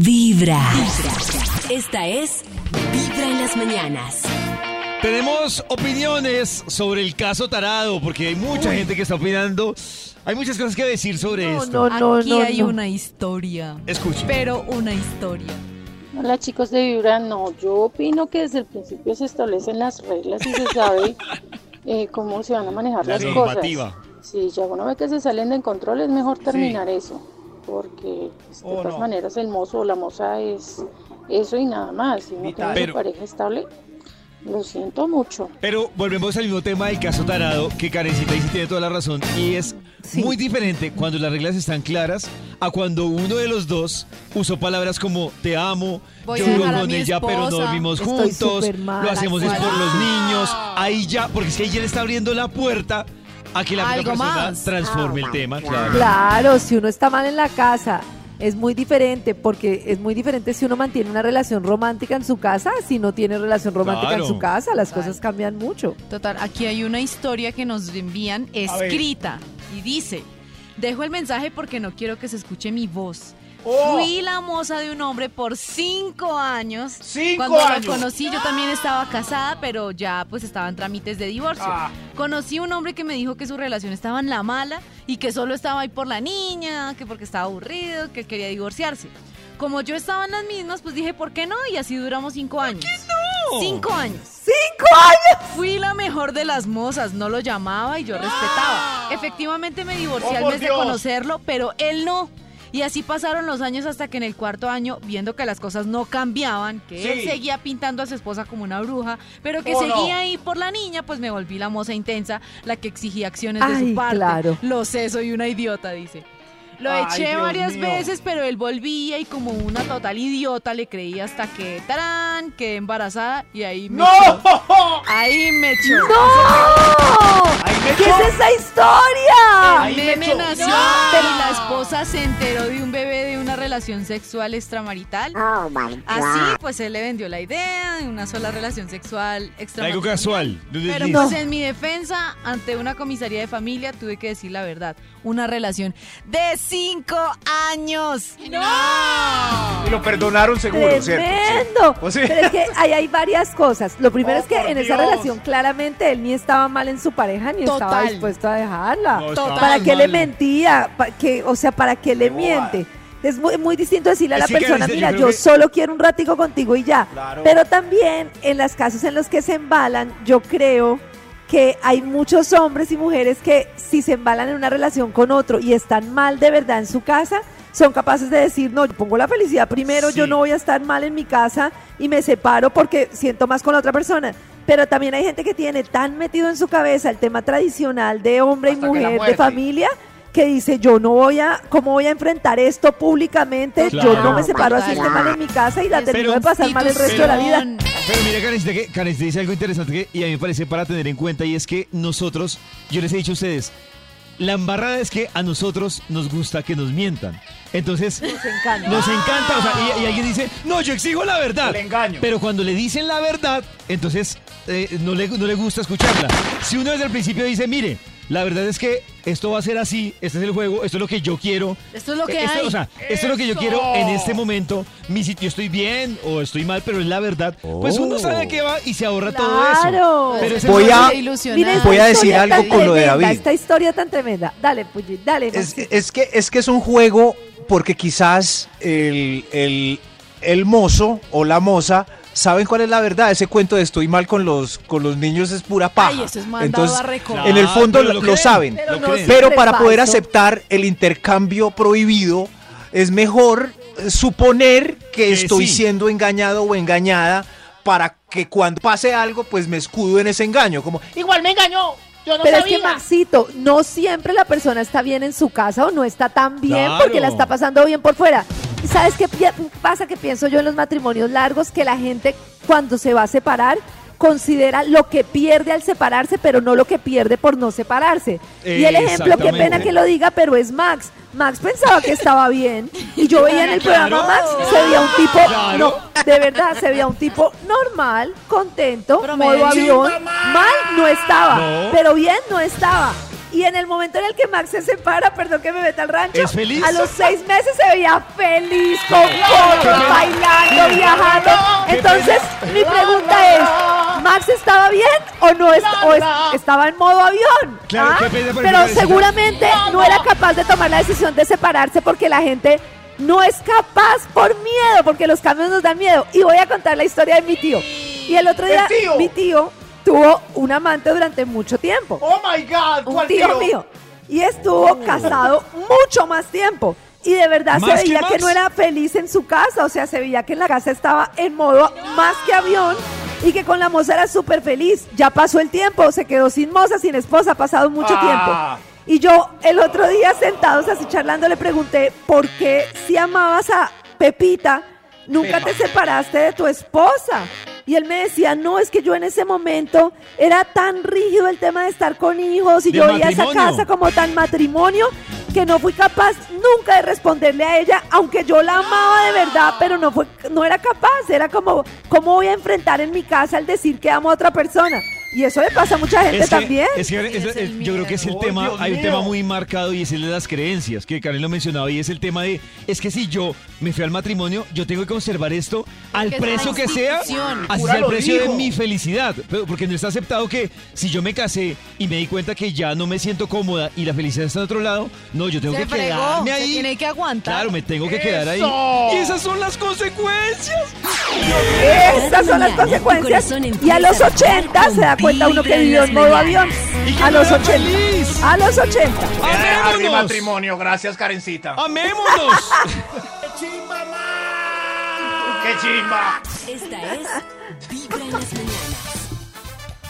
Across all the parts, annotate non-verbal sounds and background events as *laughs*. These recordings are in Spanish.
Vibra. Esta es Vibra en las mañanas. Tenemos opiniones sobre el caso Tarado, porque hay mucha gente que está opinando. Hay muchas cosas que decir sobre No, esto. no, no, Aquí no, hay no. una historia. Escuchen. Pero una historia. Hola chicos de Vibra, no, yo opino que desde el principio se establecen las reglas y se sabe *laughs* eh, cómo se van a manejar La las normativa. cosas. Si ya uno ve que se salen de control es mejor terminar eso, porque pues, de Oh, todas no. maneras el mozo o la moza es eso y nada más. Si uno tiene Pero- su pareja estable, lo siento mucho. Pero volvemos al mismo tema del caso Tarado, que Karencita dice tiene toda la razón. Y es Sí. muy diferente cuando las reglas están claras a cuando uno de los dos usó palabras como te amo, Voy yo vivo con ella, pero no esposa, dormimos juntos, mal, lo hacemos es por los niños. Ahí ya, porque es que ella le está abriendo la puerta a que la Algo persona más. transforme el tema, claro. Claro, si uno está mal en la casa, es muy diferente, porque es muy diferente si uno mantiene una relación romántica en su casa, si no tiene relación romántica Claro. en su casa, las Total. cosas cambian mucho. Total, aquí hay una historia que nos envían escrita y dice, dejo el mensaje porque no quiero que se escuche mi voz. Oh. Fui la moza de un hombre por cinco años. ¡Cinco Cuando años! lo conocí yo también estaba casada, pero ya pues estaba en trámites de divorcio. Ah. Conocí un hombre que me dijo que su relación estaba en la mala y que solo estaba ahí por la niña, que porque estaba aburrido, que quería divorciarse. Como yo estaba en las mismas, pues dije, ¿por qué no? Y así duramos cinco años. Cinco años. ¡Cinco años! Fui la mejor de las mozas, no lo llamaba y yo respetaba. Efectivamente me divorcié al mes de conocerlo, pero él no. Y así pasaron los años hasta que en el cuarto año, viendo que las cosas no cambiaban, que él seguía pintando a su esposa como una bruja, pero que seguía ahí por la niña, pues me volví la moza intensa, la que exigía acciones de su parte. claro. Lo sé, soy una idiota, dice. Lo eché varias veces, pero él volvía y como una total idiota le creí hasta que, tarán, quedé embarazada y ahí me echó. Ahí me echó. ¡No! ¿Qué es esa historia? El nene nació y la esposa se enteró de un bebé relación sexual extramarital. Así, pues él le vendió la idea de una sola relación sexual extramarital. Algo casual. Pero pues en mi defensa, ante una comisaría de familia, tuve que decir la verdad. Una relación de cinco años. Y lo perdonaron seguro, ¿cierto? Tremendo. O sea- Pero es que ahí hay varias cosas. Lo primero Oh, es que en esa relación claramente él ni estaba mal en su pareja ni estaba dispuesto a dejarla. No, ¿Para mal. qué le mentía? Pa- que, o sea, ¿para qué le miente? Es muy, muy distinto decirle a la persona, mira, yo yo creo que- solo quiero un ratico contigo y ya. Claro. Pero también en los casos en los que se embalan, yo creo que hay muchos hombres y mujeres que si se embalan en una relación con otro y están mal de verdad en su casa, son capaces de decir, no, yo pongo la felicidad primero, yo no voy a estar mal en mi casa y me separo porque siento más con la otra persona. Pero también hay gente que tiene tan metido en su cabeza el tema tradicional de hombre Hasta y mujer, de familia, que dice, yo no voy a, ¿cómo voy a enfrentar esto públicamente? Yo no me separo así esté mal en mi casa y la termino de pasar mal el resto de la vida. Pero mira, Karencita, que Karencita dice algo interesante que, y a mí me parece para tener en cuenta y es que nosotros, yo les he dicho a ustedes, la embarrada es que a nosotros nos gusta que nos mientan. Entonces, Nos encanta. nos encanta, o sea, y, y alguien dice, no, yo exijo la verdad. El engaño. Pero cuando le dicen la verdad, entonces eh, no, le, no le gusta escucharla. Si uno desde el principio dice, mire, la verdad es que esto va a ser así, este es el juego, esto es lo que yo quiero. Esto es lo que Esto- hay. O sea, esto es lo que yo quiero en este momento. Mi sitio estoy bien o estoy mal, pero es la verdad. Pues uno sabe a qué va y se ahorra todo eso. Claro. Pero ese Voy a-. Mira Voy a decir algo con lo de David. Esta historia tan tremenda. Dale, Puyi, dale. Es, es que, es que es un juego porque quizás el, el, el mozo o la moza saben cuál es la verdad. Ese cuento de estoy mal con los, con los niños es pura paja. Ay, eso es mandado Entonces, a en el fondo pero lo, lo lo creen, saben. Pero lo para poder aceptar el intercambio prohibido, es mejor eh, suponer que Que estoy sí. siendo engañado o engañada para que cuando pase algo, pues me escudo en ese engaño. Como, Igual me engañó, yo no Pero es que Maxito, no siempre la persona está bien en su casa o no está tan bien Claro. porque la está pasando bien por fuera. ¿Y sabes qué pasa? Que pienso yo en los matrimonios largos que la gente cuando se va a separar considera lo que pierde al separarse, pero no lo que pierde por no separarse. Y el ejemplo, qué pena que lo diga, pero es Max. Max pensaba que estaba bien y yo veía en el programa Max, se veía un tipo, Claro. no, de verdad, se veía un tipo normal, contento, Promedio. modo avión, mal no estaba, No. pero bien no estaba. Y en el momento en el que Max se separa, perdón que me meta al rancho, ¿Es feliz? a los seis meses se veía feliz, con fotos, bailando, viajando. Entonces, mi pregunta es, ¿Max estaba bien o no es- o es- estaba en modo avión? Claro, ¿Ah? qué pena por Pero seguramente no era capaz de tomar la decisión de separarse porque la gente no es capaz por miedo, porque los cambios nos dan miedo. Y voy a contar la historia de mi tío. Y el otro día, ¿El tío? mi tío tuvo un amante durante mucho tiempo Oh my God, un ¿cuál tío, tío? mío. Y estuvo casado mucho más tiempo. Y de verdad se ¿Más que veía que, no era feliz en su casa. O sea, se veía que en la casa estaba en modo más que avión y que con la moza era súper feliz. Ya pasó el tiempo, se quedó sin moza, sin esposa, ha pasado mucho Ah. tiempo. Y yo el otro día sentados así charlando le pregunté, ¿por qué si amabas a Pepita, nunca te separaste de tu esposa? Y él me decía, no, es que yo en ese momento era tan rígido el tema de estar con hijos y yo veía esa casa como tan matrimonio que no fui capaz nunca de responderle a ella, aunque yo la amaba de verdad, pero no fue, no era capaz, era como, ¿cómo voy a enfrentar en mi casa el decir que amo a otra persona? Y eso le pasa a mucha gente Es que- también. es que Ese es- es el es- yo creo que es el tema, ¡Oh, Dios hay un mío! tema muy marcado y es el de las creencias, que Karen lo mencionaba, y es el tema de, es que si yo me fui al matrimonio, yo tengo que conservar esto al Porque precio que sea, así sea el precio de mi felicidad, pero porque no está aceptado que si yo me casé y me di cuenta que ya no me siento cómoda y la felicidad está en otro lado, no, yo tengo Se que fregó, quedarme ahí. tiene que aguantar. Claro, me tengo que quedar ahí. Y esas son las consecuencias. Estas son las consecuencias. Y a los empieza a vibrar 80 se da cuenta uno que vivió en modo avión. A los era 80. feliz. A los 80. Dejar mi ¡Amémonos! matrimonio, gracias, Karencita. ¡Amémonos! *laughs* ¡Qué chimba! Esta es Vibra en las mañanas.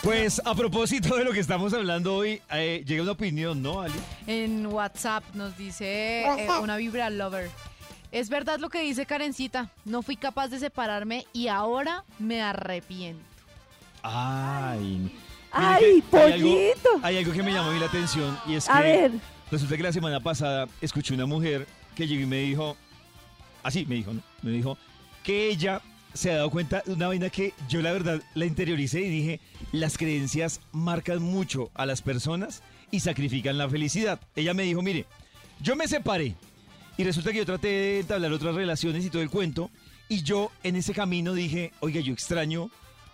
Pues a propósito de lo que estamos hablando hoy, eh, llega una opinión, ¿no, Ali? En WhatsApp nos dice eh, una vibra lover. Es verdad lo que dice Karencita. No fui capaz de separarme y ahora me arrepiento. Ay. Ay, que hay algo- pollito. Hay algo que me llamó a mí la atención y es A que ver. resulta que la semana pasada escuché una mujer que llegó y me dijo, así me dijo, ¿no? Me dijo que ella se ha dado cuenta de una vaina que yo la verdad la interioricé y dije, las creencias marcan mucho a las personas y sacrifican la felicidad. Ella me dijo, mire, yo me separé y resulta que yo traté de entablar otras relaciones y todo el cuento y yo en ese camino dije, oiga, yo extraño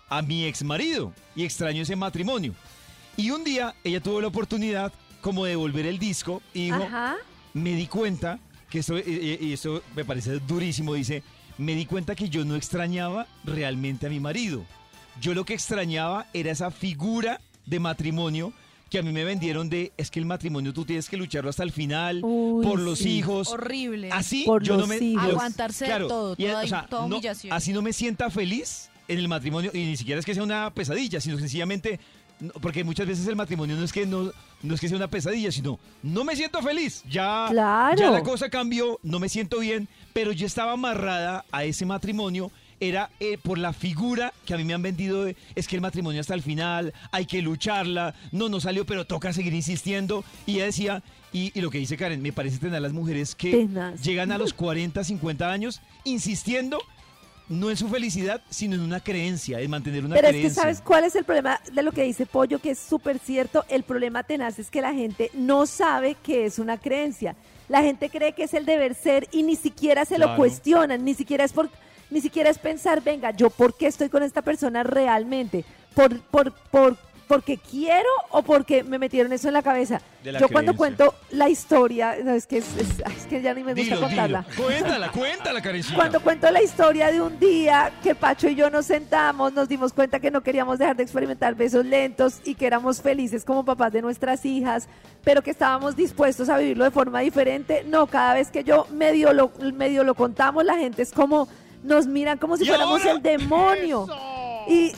a mi ex marido y extraño ese matrimonio. Y un día ella tuvo la oportunidad como de volver el disco y dijo, Ajá. me di cuenta que esto, y- y y esto me parece durísimo, dice, me di cuenta que yo no extrañaba realmente a mi marido. Yo lo que extrañaba era esa figura de matrimonio que a mí me vendieron de, es que el matrimonio tú tienes que lucharlo hasta el final, Uy, por los sí. hijos. Horrible. Así Por yo no los me... hijos. Aguantarse de todo, y, toda- o sea, toda no- humillación. así no me sienta feliz en el matrimonio, y ni siquiera es que sea una pesadilla, sino sencillamente, no, porque muchas veces el matrimonio no es que no, no es que sea una pesadilla, sino no me siento feliz, ya, Claro. ya la cosa cambió, no me siento bien, pero yo estaba amarrada a ese matrimonio. Era eh, por la figura que a mí me han vendido de, es que el matrimonio hasta el final, hay que lucharla, no, no salió, pero toca seguir insistiendo. Y ella decía, y, y lo que dice Karen, me parece tener las mujeres que Tenaz. llegan a los 40, 50 años insistiendo no en su felicidad, sino en una creencia, en mantener una Pero es que creencia. ¿sabes cuál es el problema de lo que dice Pollo? Que es súper cierto. El problema tenaz es que la gente no sabe que es una creencia. La gente cree que es el deber ser y ni siquiera se lo cuestionan, ni siquiera es por, ni siquiera es pensar, venga, yo por qué estoy con esta persona realmente, por, por, por, porque quiero o porque me metieron eso en la cabeza. La yo cuando cuento la historia, no, es que es, es- ay, es que ya ni me gusta Dilo, contarla. dilo. Cuéntala, cuéntala, Karencita. Cuando cuento la historia de un día que Pacho y yo nos sentamos, nos dimos cuenta que no queríamos dejar de experimentar besos lentos y que éramos felices como papás de nuestras hijas, pero que estábamos dispuestos a vivirlo de forma diferente. No, cada vez que yo medio lo, medio lo contamos, la gente es como, nos miran como si ¿Y fuéramos el demonio. Y,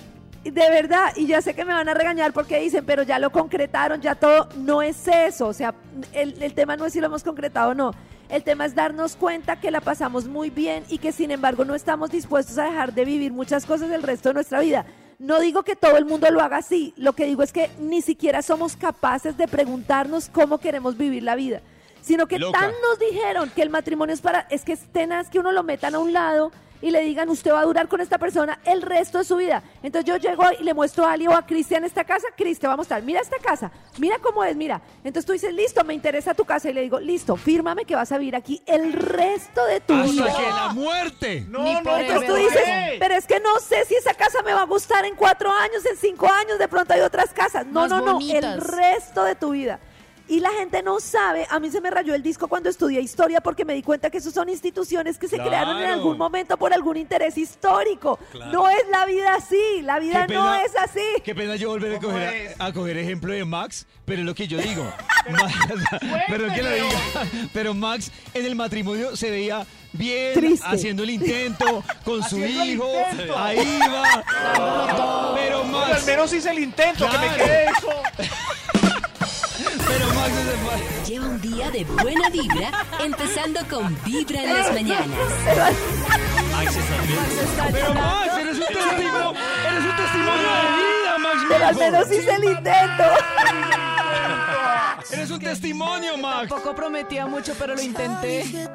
y de verdad, y ya sé que me van a regañar porque dicen, pero ya lo concretaron, ya todo. No es eso. O sea, el, el tema no es si lo hemos concretado o no. El tema es darnos cuenta que la pasamos muy bien y que sin embargo no estamos dispuestos a dejar de vivir muchas cosas el resto de nuestra vida. No digo que todo el mundo lo haga así, lo que digo es que ni siquiera somos capaces de preguntarnos cómo queremos vivir la vida, sino que Loca. tan nos dijeron que el matrimonio es para, es que es tenaz que uno lo metan a un lado y le digan, usted va a durar con esta persona el resto de su vida. Entonces yo llego y le muestro a Ali o a Cristian esta casa, Cristian, vamos a estar, mira esta casa, mira cómo es, mira. Entonces tú dices, listo, me interesa tu casa y le digo, listo, fírmame que vas a vivir aquí el resto de tu vida. Hasta que la muerte. No, Ni no, por Entonces tú dices, pero es que no sé si esa casa me va a gustar en cuatro años, en cinco años, de pronto hay otras casas. No, Más no, no, bonitas. el resto de tu vida. Y la gente no sabe, a mí se me rayó el disco cuando estudié historia porque me di cuenta que esos son instituciones que se Claro. crearon en algún momento por algún interés histórico. No es la vida así, la vida no es así. Qué pena yo volver a ¿Cómo coger, a, a coger ejemplo de Max, pero es lo que yo digo. *laughs* Ma- Perdón que lo diga, pero Max en el matrimonio se veía bien, Triste. haciendo el intento con su hijo, ahí va. Pero Pero al Max, menos hice el intento, que me Claro. quede eso. *laughs* pero Max fue. Lleva un día de buena vibra, empezando con Vibra en las mañanas. Pero Max, eres un testimonio, eres un testimonio de vida, Max. Pero al menos hice el intento. Eres un testimonio, Max. Tampoco prometía mucho, pero lo intenté.